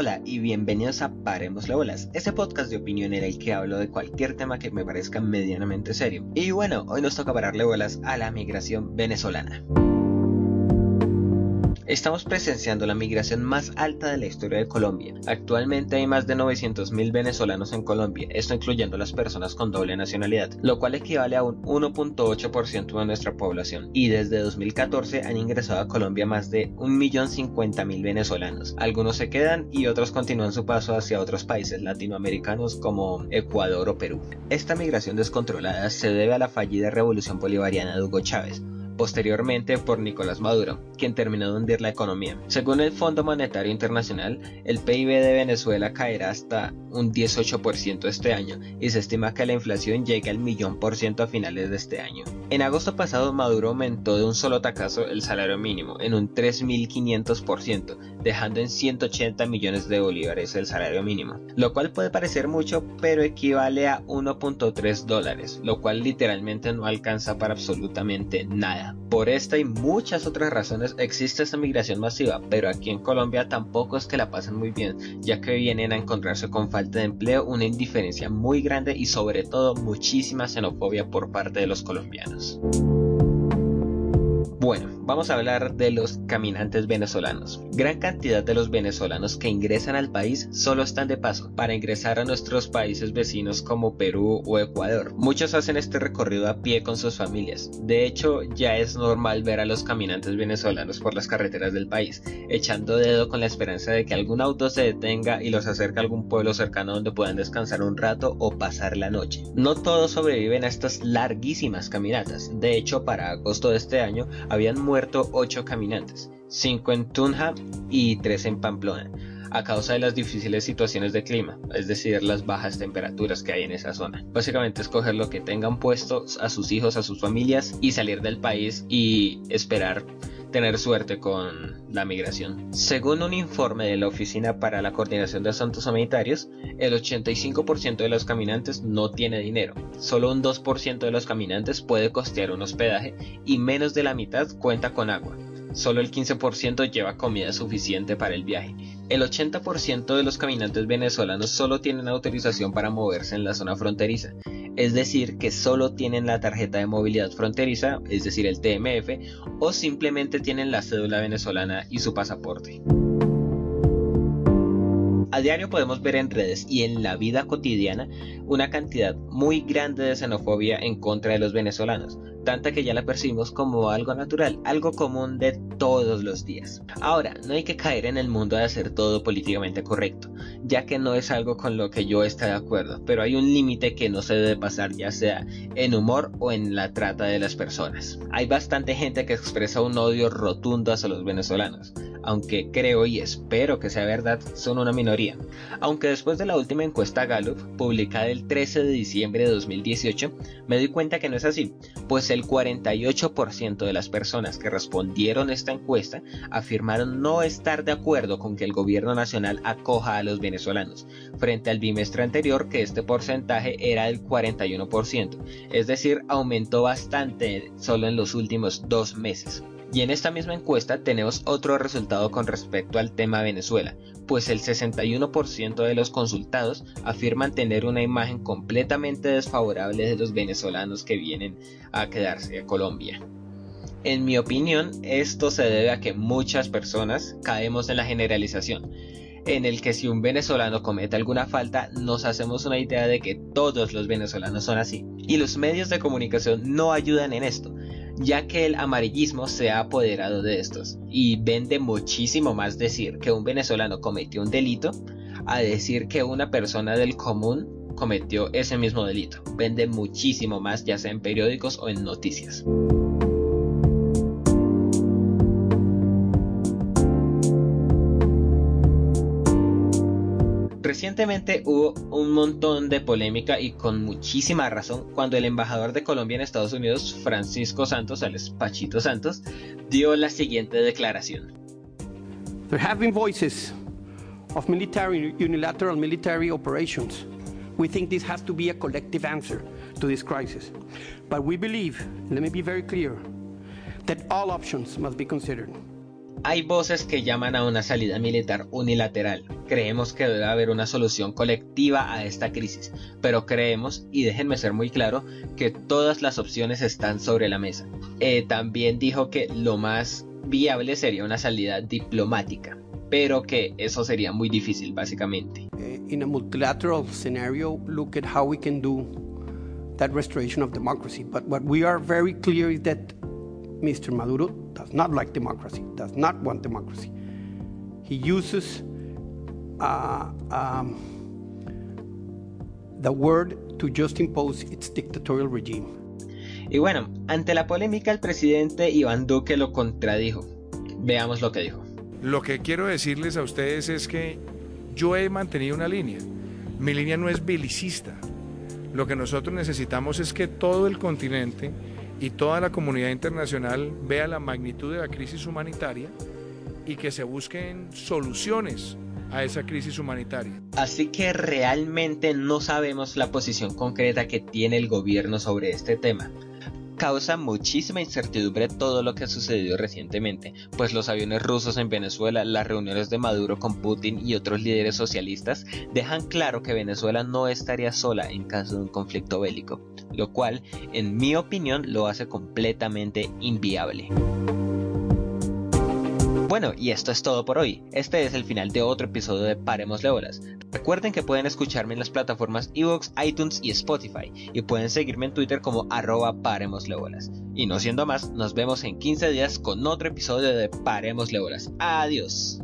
Hola y bienvenidos a Paremos la Bolas, ese podcast de opinión en el que hablo de cualquier tema que me parezca medianamente serio. Y bueno, hoy nos toca pararle bolas a la migración venezolana. Estamos presenciando la migración más alta de la historia de Colombia. Actualmente hay más de 900.000 venezolanos en Colombia, esto incluyendo las personas con doble nacionalidad, lo cual equivale a un 1.8% de nuestra población. Y desde 2014 han ingresado a Colombia más de 1.050.000 venezolanos. Algunos se quedan y otros continúan su paso hacia otros países latinoamericanos como Ecuador o Perú. Esta migración descontrolada se debe a la fallida revolución bolivariana de Hugo Chávez, posteriormente por Nicolás Maduro, quien terminó de hundir la economía. Según el Fondo Monetario Internacional, el PIB de Venezuela caerá hasta un 18% este año y se estima que la inflación llegue al millón por ciento a finales de este año. En agosto pasado Maduro aumentó de un solo tacazo el salario mínimo en un 3.500%, dejando en 180 millones de bolívares el salario mínimo, lo cual puede parecer mucho, pero equivale a 1.3 dólares, lo cual literalmente no alcanza para absolutamente nada. Por esta y muchas otras razones existe esta migración masiva, pero aquí en Colombia tampoco es que la pasen muy bien, ya que vienen a encontrarse con falta de empleo, una indiferencia muy grande y sobre todo muchísima xenofobia por parte de los colombianos. Bueno, vamos a hablar de los caminantes venezolanos. Gran cantidad de los venezolanos que ingresan al país solo están de paso para ingresar a nuestros países vecinos como Perú o Ecuador. Muchos hacen este recorrido a pie con sus familias. De hecho, ya es normal ver a los caminantes venezolanos por las carreteras del país, echando dedo con la esperanza de que algún auto se detenga y los acerque a algún pueblo cercano donde puedan descansar un rato o pasar la noche. No todos sobreviven a estas larguísimas caminatas. De hecho, para agosto de este año habían muerto 8 caminantes, 5 en Tunja y 3 en Pamplona, a causa de las difíciles situaciones de clima, es decir, las bajas temperaturas que hay en esa zona. Básicamente escoger lo que tengan puesto a sus hijos, a sus familias y salir del país y esperar tener suerte con la migración. Según un informe de la Oficina para la Coordinación de Asuntos Humanitarios, el 85% de los caminantes no tiene dinero, solo un 2% de los caminantes puede costear un hospedaje y menos de la mitad cuenta con agua. Solo el 15% lleva comida suficiente para el viaje. El 80% de los caminantes venezolanos solo tienen autorización para moverse en la zona fronteriza, es decir, que solo tienen la tarjeta de movilidad fronteriza, es decir, el TMF, o simplemente tienen la cédula venezolana y su pasaporte. A diario podemos ver en redes y en la vida cotidiana una cantidad muy grande de xenofobia en contra de los venezolanos, tanta que ya la percibimos como algo natural, algo común de todos los días. Ahora, no hay que caer en el mundo de hacer todo políticamente correcto, ya que no es algo con lo que yo esté de acuerdo, pero hay un límite que no se debe pasar ya sea en humor o en la trata de las personas. Hay bastante gente que expresa un odio rotundo hacia los venezolanos, aunque creo y espero que sea verdad, son una minoría. Aunque después de la última encuesta Gallup, publicada el 13 de diciembre de 2018, me di cuenta que no es así, pues el 48% de las personas que respondieron esta encuesta afirmaron no estar de acuerdo con que el gobierno nacional acoja a los venezolanos, frente al bimestre anterior que este porcentaje era del 41%, es decir, aumentó bastante solo en los últimos dos meses. Y en esta misma encuesta tenemos otro resultado con respecto al tema Venezuela, pues el 61% de los consultados afirman tener una imagen completamente desfavorable de los venezolanos que vienen a quedarse a Colombia. En mi opinión, esto se debe a que muchas personas caemos en la generalización, en el que si un venezolano comete alguna falta nos hacemos una idea de que todos los venezolanos son así. Y los medios de comunicación no ayudan en esto, ya que el amarillismo se ha apoderado de estos y vende muchísimo más decir que un venezolano cometió un delito a decir que una persona del común cometió ese mismo delito. Vende muchísimo más ya sea en periódicos o en noticias. Recientemente hubo un montón de polémica y con muchísima razón cuando el embajador de Colombia en Estados Unidos, Francisco Santos, al Pachito Santos, dio la siguiente declaración. There have been voices of military unilateral military operations. We think this has to be a collective answer to this crisis. But we believe, let me be very clear, that all options must be considered. Hay voces que llaman a una salida militar unilateral. Creemos que debe haber una solución colectiva a esta crisis, pero creemos, y déjenme ser muy claro, que todas las opciones están sobre la mesa. Eh, también dijo que lo más viable sería una salida diplomática, pero que eso sería muy difícil básicamente. Eh, in a multilateral scenario, look at how we can do that restoration of democracy. But what we are very clear is that Mr. Maduro does not like democracy, does not want democracy. He uses uh, um, the word to just impose its dictatorial regime. Y bueno, ante la polémica el presidente Iván Duque lo contradijo. Veamos lo que dijo. Lo que quiero decirles a ustedes es que yo he mantenido una línea. Mi línea no es belicista. Lo que nosotros necesitamos es que todo el continente y toda la comunidad internacional vea la magnitud de la crisis humanitaria y que se busquen soluciones a esa crisis humanitaria. Así que realmente no sabemos la posición concreta que tiene el gobierno sobre este tema. Causa muchísima incertidumbre todo lo que ha sucedido recientemente, pues los aviones rusos en Venezuela, las reuniones de Maduro con Putin y otros líderes socialistas dejan claro que Venezuela no estaría sola en caso de un conflicto bélico lo cual, en mi opinión, lo hace completamente inviable. Bueno, y esto es todo por hoy. Este es el final de otro episodio de Paremos Bolas. Recuerden que pueden escucharme en las plataformas Evox, iTunes y Spotify, y pueden seguirme en Twitter como arroba Paremos. Y no siendo más, nos vemos en 15 días con otro episodio de Paremos Bolas. Adiós.